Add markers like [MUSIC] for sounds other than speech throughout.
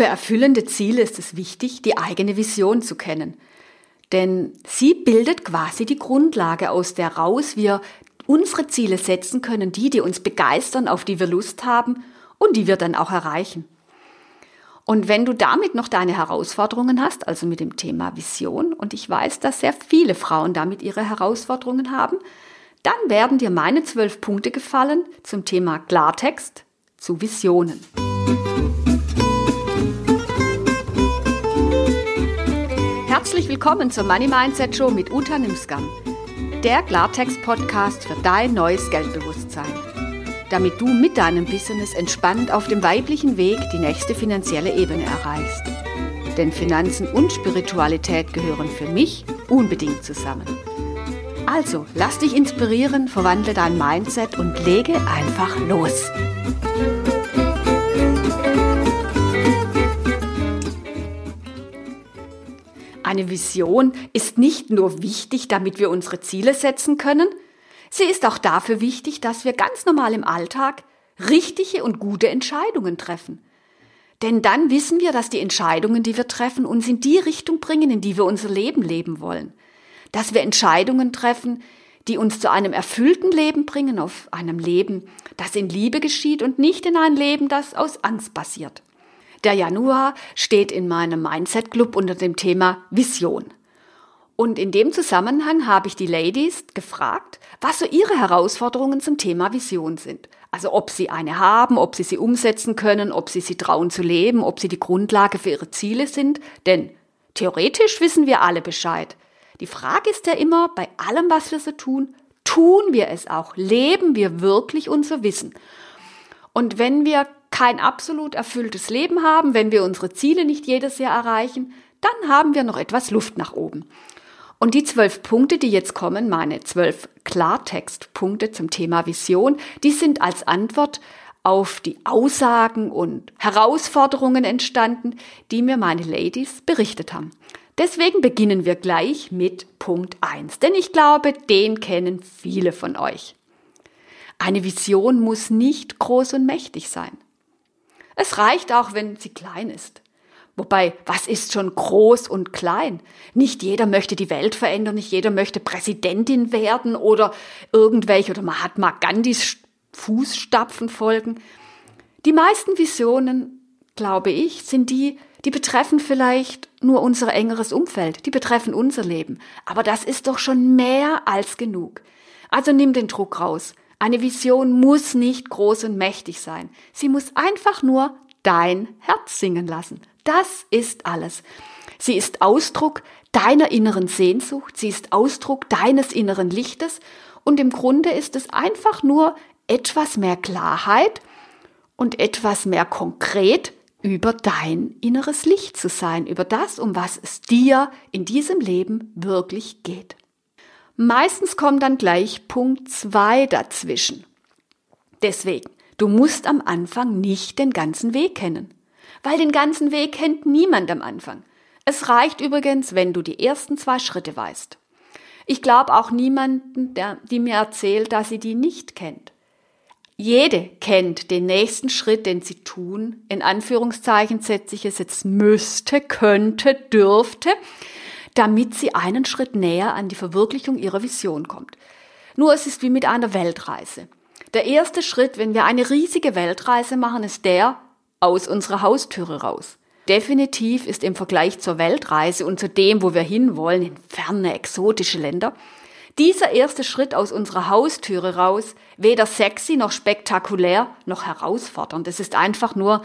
Für erfüllende Ziele ist es wichtig, die eigene Vision zu kennen. Denn sie bildet quasi die Grundlage, aus der raus wir unsere Ziele setzen können, die, die uns begeistern, auf die wir Lust haben und die wir dann auch erreichen. Und wenn du damit noch deine Herausforderungen hast, also mit dem Thema Vision, und ich weiß, dass sehr viele Frauen damit ihre Herausforderungen haben, dann werden dir meine zwölf Punkte gefallen zum Thema Klartext zu Visionen. Herzlich willkommen zur Money Mindset Show mit Uta Nimskam, der Klartext-Podcast für dein neues Geldbewusstsein, damit du mit deinem Business entspannt auf dem weiblichen Weg die nächste finanzielle Ebene erreichst. Denn Finanzen und Spiritualität gehören für mich unbedingt zusammen. Also, lass dich inspirieren, verwandle dein Mindset und lege einfach los. Eine Vision ist nicht nur wichtig, damit wir unsere Ziele setzen können, sie ist auch dafür wichtig, dass wir ganz normal im Alltag richtige und gute Entscheidungen treffen. Denn dann wissen wir, dass die Entscheidungen, die wir treffen, uns in die Richtung bringen, in die wir unser Leben leben wollen. Dass wir Entscheidungen treffen, die uns zu einem erfüllten Leben bringen, auf einem Leben, das in Liebe geschieht und nicht in ein Leben, das aus Angst basiert. Der Januar steht in meinem Mindset Club unter dem Thema Vision. Und in dem Zusammenhang habe ich die Ladies gefragt, was so ihre Herausforderungen zum Thema Vision sind. Also ob sie eine haben, ob sie sie umsetzen können, ob sie sie trauen zu leben, ob sie die Grundlage für ihre Ziele sind. Denn theoretisch wissen wir alle Bescheid. Die Frage ist ja immer, bei allem, was wir so tun, tun wir es auch? Leben wir wirklich unser Wissen? Und wenn wir kein absolut erfülltes Leben haben, wenn wir unsere Ziele nicht jedes Jahr erreichen, dann haben wir noch etwas Luft nach oben. Und die zwölf Punkte, die jetzt kommen, meine zwölf Klartextpunkte zum Thema Vision, die sind als Antwort auf die Aussagen und Herausforderungen entstanden, die mir meine Ladies berichtet haben. Deswegen beginnen wir gleich mit Punkt eins, denn ich glaube, den kennen viele von euch. Eine Vision muss nicht groß und mächtig sein. Es reicht auch, wenn sie klein ist. Wobei, was ist schon groß und klein? Nicht jeder möchte die Welt verändern, nicht jeder möchte Präsidentin werden oder irgendwelche oder Mahatma Gandhis Fußstapfen folgen. Die meisten Visionen, glaube ich, sind die, die betreffen vielleicht nur unser engeres Umfeld, die betreffen unser Leben. Aber das ist doch schon mehr als genug. Also nimm den Druck raus. Eine Vision muss nicht groß und mächtig sein. Sie muss einfach nur dein Herz singen lassen. Das ist alles. Sie ist Ausdruck deiner inneren Sehnsucht, sie ist Ausdruck deines inneren Lichtes und im Grunde ist es einfach nur etwas mehr Klarheit und etwas mehr konkret über dein inneres Licht zu sein, über das, um was es dir in diesem Leben wirklich geht. Meistens kommt dann gleich Punkt zwei dazwischen. Deswegen, du musst am Anfang nicht den ganzen Weg kennen. Weil den ganzen Weg kennt niemand am Anfang. Es reicht übrigens, wenn du die ersten zwei Schritte weißt. Ich glaube auch niemanden, der, die mir erzählt, dass sie die nicht kennt. Jede kennt den nächsten Schritt, den sie tun. In Anführungszeichen setze ich es jetzt müsste, könnte, dürfte damit sie einen Schritt näher an die Verwirklichung ihrer Vision kommt. Nur es ist wie mit einer Weltreise. Der erste Schritt, wenn wir eine riesige Weltreise machen, ist der aus unserer Haustüre raus. Definitiv ist im Vergleich zur Weltreise und zu dem, wo wir hinwollen, in ferne, exotische Länder, dieser erste Schritt aus unserer Haustüre raus weder sexy noch spektakulär noch herausfordernd. Es ist einfach nur,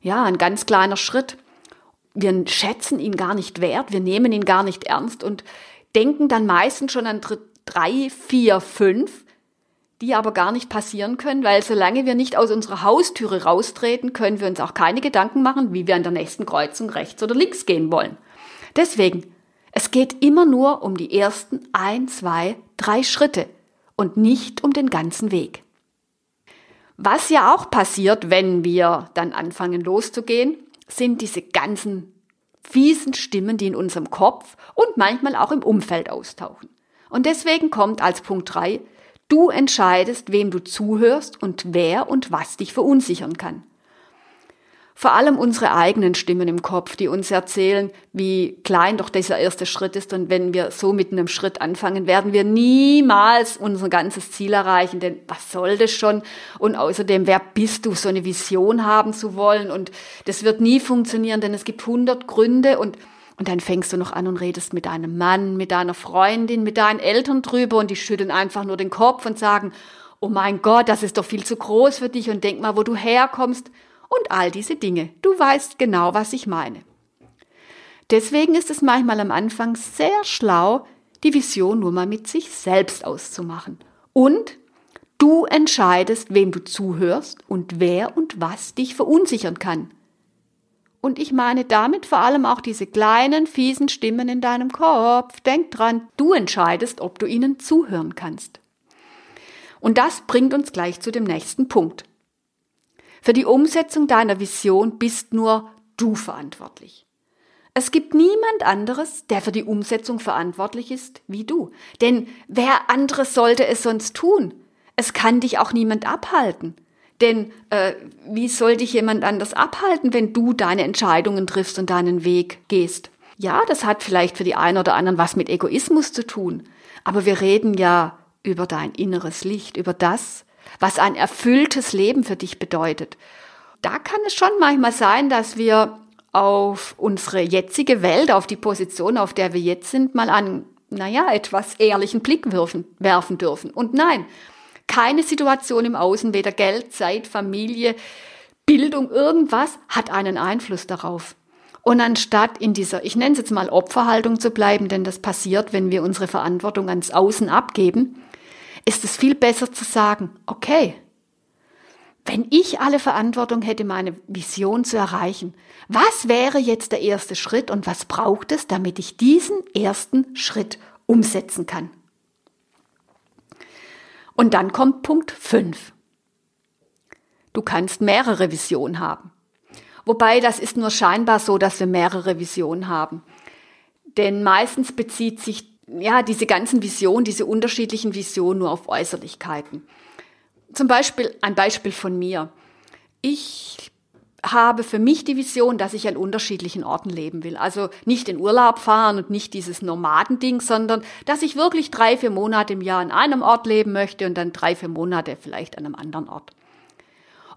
ja, ein ganz kleiner Schritt wir schätzen ihn gar nicht wert, wir nehmen ihn gar nicht ernst und denken dann meistens schon an drei, vier, fünf, die aber gar nicht passieren können, weil solange wir nicht aus unserer Haustüre raustreten, können wir uns auch keine Gedanken machen, wie wir an der nächsten Kreuzung rechts oder links gehen wollen. Deswegen, es geht immer nur um die ersten ein, zwei, drei Schritte und nicht um den ganzen Weg. Was ja auch passiert, wenn wir dann anfangen loszugehen, sind diese ganzen fiesen Stimmen, die in unserem Kopf und manchmal auch im Umfeld austauchen. Und deswegen kommt als Punkt drei: du entscheidest, wem du zuhörst und wer und was dich verunsichern kann. Vor allem unsere eigenen Stimmen im Kopf, die uns erzählen, wie klein doch dieser erste Schritt ist. Und wenn wir so mit einem Schritt anfangen, werden wir niemals unser ganzes Ziel erreichen. Denn was soll das schon? Und außerdem, wer bist du, so eine Vision haben zu wollen? Und das wird nie funktionieren, denn es gibt hundert Gründe und und dann fängst du noch an und redest mit deinem Mann, mit deiner Freundin, mit deinen Eltern drüber und die schütteln einfach nur den Kopf und sagen, oh mein Gott, das ist doch viel zu groß für dich und denk mal, wo du herkommst und all diese Dinge. Du weißt genau, was ich meine. Deswegen ist es manchmal am Anfang sehr schlau, die Vision nur mal mit sich selbst auszumachen. Und du entscheidest, wem du zuhörst und wer und was dich verunsichern kann. Und ich meine damit vor allem auch diese kleinen, fiesen Stimmen in deinem Kopf. Denk dran, du entscheidest, ob du ihnen zuhören kannst. Und das bringt uns gleich zu dem nächsten Punkt. Für die Umsetzung deiner Vision bist nur du verantwortlich. Es gibt niemand anderes, der für die Umsetzung verantwortlich ist wie du. Denn wer anderes sollte es sonst tun? Es kann dich auch niemand abhalten. Denn äh, wie soll dich jemand anders abhalten, wenn du deine Entscheidungen triffst und deinen Weg gehst? Ja, das hat vielleicht für die einen oder anderen was mit Egoismus zu tun. Aber wir reden ja über dein inneres Licht, über das, was ein erfülltes Leben für dich bedeutet. Da kann es schon manchmal sein, dass wir auf unsere jetzige Welt, auf die Position, auf der wir jetzt sind, mal einen, naja, etwas ehrlichen Blick werfen, werfen dürfen. Und nein, keine Situation im Außen, weder Geld, Zeit, Familie, Bildung, irgendwas hat einen Einfluss darauf. Und anstatt in dieser, ich nenne es jetzt mal Opferhaltung zu bleiben, denn das passiert, wenn wir unsere Verantwortung ans Außen abgeben, ist es viel besser zu sagen, okay, wenn ich alle Verantwortung hätte, meine Vision zu erreichen, was wäre jetzt der erste Schritt und was braucht es, damit ich diesen ersten Schritt umsetzen kann? Und dann kommt Punkt 5. Du kannst mehrere Visionen haben. Wobei das ist nur scheinbar so, dass wir mehrere Visionen haben. Denn meistens bezieht sich ja, diese ganzen Visionen, diese unterschiedlichen Visionen nur auf Äußerlichkeiten. Zum Beispiel ein Beispiel von mir. Ich habe für mich die Vision, dass ich an unterschiedlichen Orten leben will. Also nicht in Urlaub fahren und nicht dieses Nomadending, sondern dass ich wirklich drei, vier Monate im Jahr an einem Ort leben möchte und dann drei, vier Monate vielleicht an einem anderen Ort.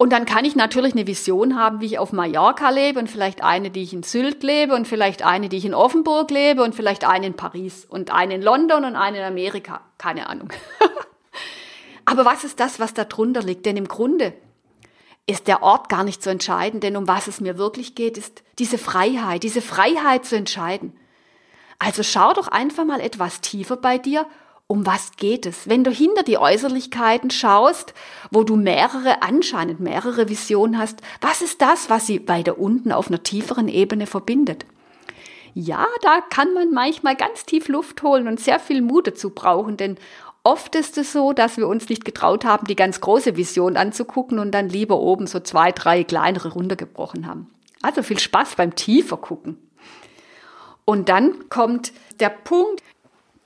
Und dann kann ich natürlich eine Vision haben, wie ich auf Mallorca lebe und vielleicht eine, die ich in Sylt lebe und vielleicht eine, die ich in Offenburg lebe und vielleicht eine in Paris und eine in London und eine in Amerika. Keine Ahnung. [LAUGHS] Aber was ist das, was da drunter liegt? Denn im Grunde ist der Ort gar nicht so entscheidend, denn um was es mir wirklich geht, ist diese Freiheit, diese Freiheit zu entscheiden. Also schau doch einfach mal etwas tiefer bei dir um was geht es? Wenn du hinter die Äußerlichkeiten schaust, wo du mehrere, anscheinend mehrere Visionen hast, was ist das, was sie weiter unten auf einer tieferen Ebene verbindet? Ja, da kann man manchmal ganz tief Luft holen und sehr viel Mut dazu brauchen, denn oft ist es so, dass wir uns nicht getraut haben, die ganz große Vision anzugucken und dann lieber oben so zwei, drei kleinere runtergebrochen haben. Also viel Spaß beim tiefer gucken. Und dann kommt der Punkt,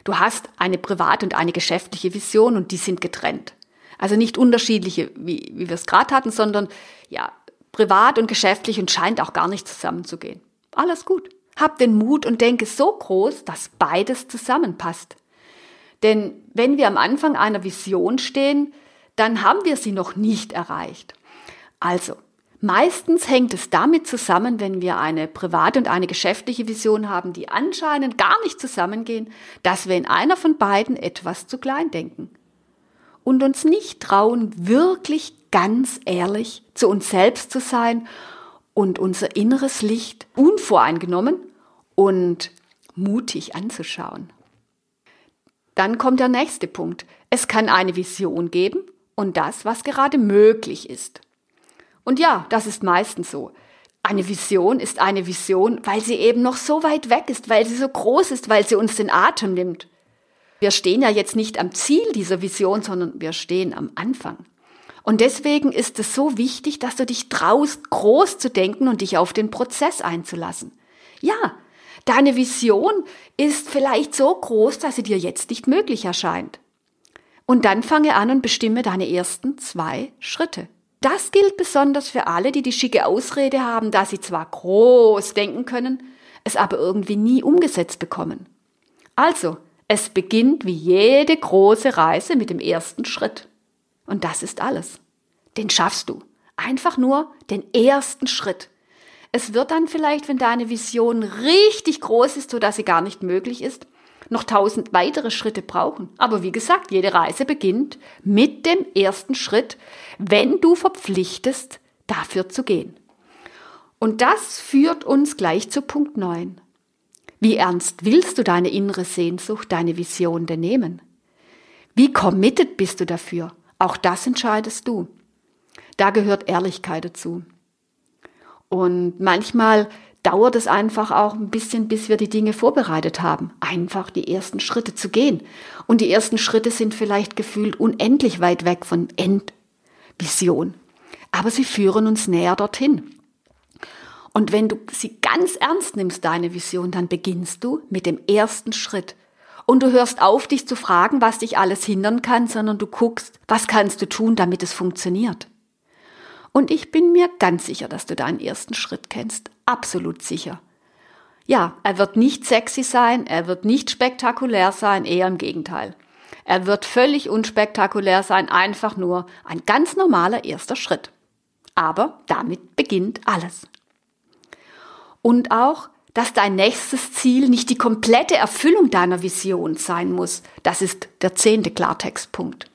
Du hast eine private und eine geschäftliche Vision und die sind getrennt. Also nicht unterschiedliche, wie, wie wir es gerade hatten, sondern ja, privat und geschäftlich und scheint auch gar nicht zusammenzugehen. Alles gut. Hab den Mut und denke so groß, dass beides zusammenpasst. Denn wenn wir am Anfang einer Vision stehen, dann haben wir sie noch nicht erreicht. Also, Meistens hängt es damit zusammen, wenn wir eine private und eine geschäftliche Vision haben, die anscheinend gar nicht zusammengehen, dass wir in einer von beiden etwas zu klein denken und uns nicht trauen, wirklich ganz ehrlich zu uns selbst zu sein und unser inneres Licht unvoreingenommen und mutig anzuschauen. Dann kommt der nächste Punkt. Es kann eine Vision geben und das, was gerade möglich ist. Und ja, das ist meistens so. Eine Vision ist eine Vision, weil sie eben noch so weit weg ist, weil sie so groß ist, weil sie uns den Atem nimmt. Wir stehen ja jetzt nicht am Ziel dieser Vision, sondern wir stehen am Anfang. Und deswegen ist es so wichtig, dass du dich traust, groß zu denken und dich auf den Prozess einzulassen. Ja, deine Vision ist vielleicht so groß, dass sie dir jetzt nicht möglich erscheint. Und dann fange an und bestimme deine ersten zwei Schritte. Das gilt besonders für alle, die die schicke Ausrede haben, dass sie zwar groß denken können, es aber irgendwie nie umgesetzt bekommen. Also, es beginnt wie jede große Reise mit dem ersten Schritt. Und das ist alles. Den schaffst du. Einfach nur den ersten Schritt. Es wird dann vielleicht, wenn deine Vision richtig groß ist, so dass sie gar nicht möglich ist, noch tausend weitere Schritte brauchen. Aber wie gesagt, jede Reise beginnt mit dem ersten Schritt, wenn du verpflichtest, dafür zu gehen. Und das führt uns gleich zu Punkt 9. Wie ernst willst du deine innere Sehnsucht, deine Vision denn nehmen? Wie committed bist du dafür? Auch das entscheidest du. Da gehört Ehrlichkeit dazu. Und manchmal dauert es einfach auch ein bisschen, bis wir die Dinge vorbereitet haben, einfach die ersten Schritte zu gehen. Und die ersten Schritte sind vielleicht gefühlt unendlich weit weg von Endvision. Aber sie führen uns näher dorthin. Und wenn du sie ganz ernst nimmst, deine Vision, dann beginnst du mit dem ersten Schritt. Und du hörst auf, dich zu fragen, was dich alles hindern kann, sondern du guckst, was kannst du tun, damit es funktioniert. Und ich bin mir ganz sicher, dass du deinen ersten Schritt kennst. Absolut sicher. Ja, er wird nicht sexy sein, er wird nicht spektakulär sein, eher im Gegenteil. Er wird völlig unspektakulär sein, einfach nur ein ganz normaler erster Schritt. Aber damit beginnt alles. Und auch, dass dein nächstes Ziel nicht die komplette Erfüllung deiner Vision sein muss. Das ist der zehnte Klartextpunkt.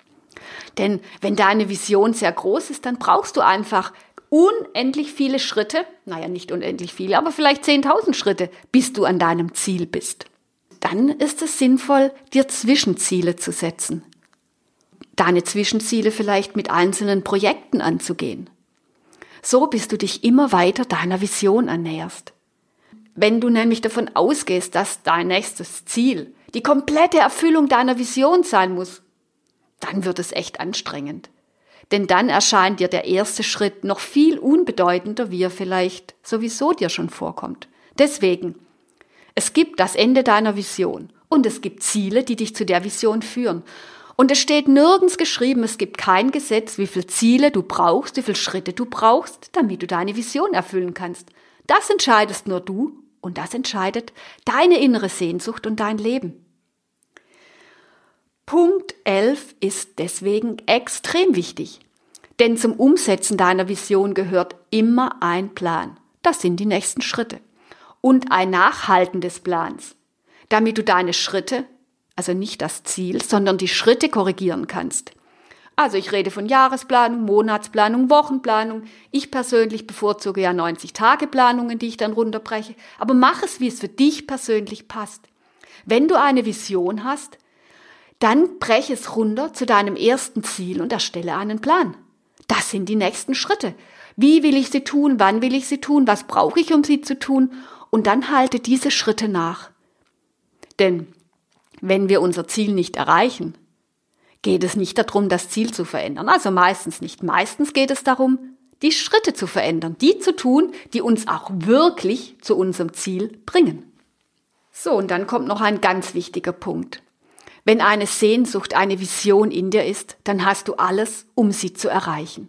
Denn wenn deine Vision sehr groß ist, dann brauchst du einfach unendlich viele Schritte, naja, nicht unendlich viele, aber vielleicht 10.000 Schritte, bis du an deinem Ziel bist. Dann ist es sinnvoll, dir Zwischenziele zu setzen. Deine Zwischenziele vielleicht mit einzelnen Projekten anzugehen. So bis du dich immer weiter deiner Vision annäherst. Wenn du nämlich davon ausgehst, dass dein nächstes Ziel die komplette Erfüllung deiner Vision sein muss, dann wird es echt anstrengend. Denn dann erscheint dir der erste Schritt noch viel unbedeutender, wie er vielleicht sowieso dir schon vorkommt. Deswegen, es gibt das Ende deiner Vision und es gibt Ziele, die dich zu der Vision führen. Und es steht nirgends geschrieben, es gibt kein Gesetz, wie viele Ziele du brauchst, wie viele Schritte du brauchst, damit du deine Vision erfüllen kannst. Das entscheidest nur du und das entscheidet deine innere Sehnsucht und dein Leben. Punkt 11 ist deswegen extrem wichtig. Denn zum Umsetzen deiner Vision gehört immer ein Plan. Das sind die nächsten Schritte. Und ein Nachhalten des Plans, damit du deine Schritte, also nicht das Ziel, sondern die Schritte korrigieren kannst. Also ich rede von Jahresplanung, Monatsplanung, Wochenplanung. Ich persönlich bevorzuge ja 90-Tage-Planungen, die ich dann runterbreche. Aber mach es, wie es für dich persönlich passt. Wenn du eine Vision hast, dann brech es runter zu deinem ersten Ziel und erstelle einen Plan. Das sind die nächsten Schritte. Wie will ich sie tun? Wann will ich sie tun? Was brauche ich, um sie zu tun? Und dann halte diese Schritte nach. Denn wenn wir unser Ziel nicht erreichen, geht es nicht darum, das Ziel zu verändern. Also meistens nicht. Meistens geht es darum, die Schritte zu verändern, die zu tun, die uns auch wirklich zu unserem Ziel bringen. So, und dann kommt noch ein ganz wichtiger Punkt. Wenn eine Sehnsucht, eine Vision in dir ist, dann hast du alles, um sie zu erreichen.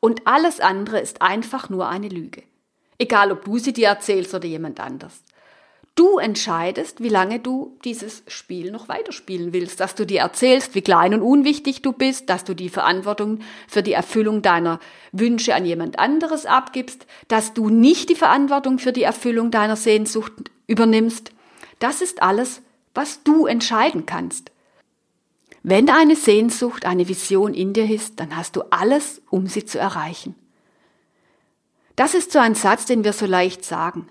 Und alles andere ist einfach nur eine Lüge. Egal, ob du sie dir erzählst oder jemand anders. Du entscheidest, wie lange du dieses Spiel noch weiterspielen willst, dass du dir erzählst, wie klein und unwichtig du bist, dass du die Verantwortung für die Erfüllung deiner Wünsche an jemand anderes abgibst, dass du nicht die Verantwortung für die Erfüllung deiner Sehnsucht übernimmst. Das ist alles, was du entscheiden kannst. Wenn eine Sehnsucht, eine Vision in dir ist, dann hast du alles, um sie zu erreichen. Das ist so ein Satz, den wir so leicht sagen.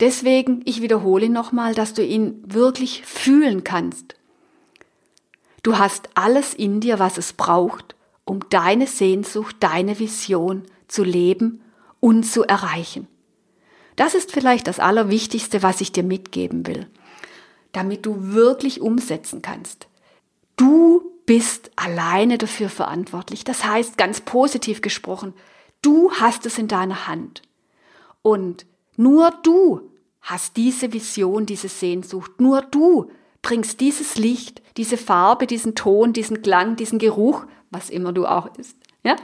Deswegen, ich wiederhole nochmal, dass du ihn wirklich fühlen kannst. Du hast alles in dir, was es braucht, um deine Sehnsucht, deine Vision zu leben und zu erreichen. Das ist vielleicht das Allerwichtigste, was ich dir mitgeben will damit du wirklich umsetzen kannst. Du bist alleine dafür verantwortlich. Das heißt, ganz positiv gesprochen, du hast es in deiner Hand. Und nur du hast diese Vision, diese Sehnsucht. Nur du bringst dieses Licht, diese Farbe, diesen Ton, diesen Klang, diesen Geruch, was immer du auch ist, Ja?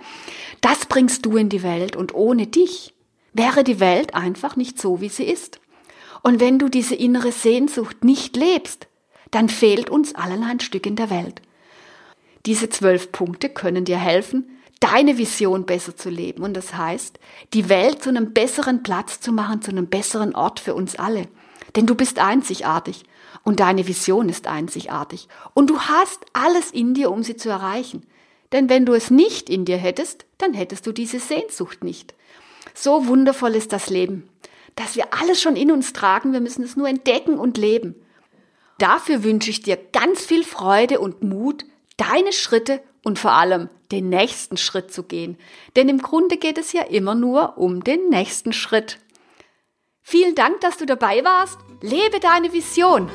Das bringst du in die Welt und ohne dich wäre die Welt einfach nicht so, wie sie ist. Und wenn du diese innere Sehnsucht nicht lebst, dann fehlt uns allen ein Stück in der Welt. Diese zwölf Punkte können dir helfen, deine Vision besser zu leben. Und das heißt, die Welt zu einem besseren Platz zu machen, zu einem besseren Ort für uns alle. Denn du bist einzigartig und deine Vision ist einzigartig. Und du hast alles in dir, um sie zu erreichen. Denn wenn du es nicht in dir hättest, dann hättest du diese Sehnsucht nicht. So wundervoll ist das Leben, dass wir alles schon in uns tragen, wir müssen es nur entdecken und leben. Dafür wünsche ich dir ganz viel Freude und Mut, deine Schritte und vor allem den nächsten Schritt zu gehen. Denn im Grunde geht es ja immer nur um den nächsten Schritt. Vielen Dank, dass du dabei warst. Lebe deine Vision.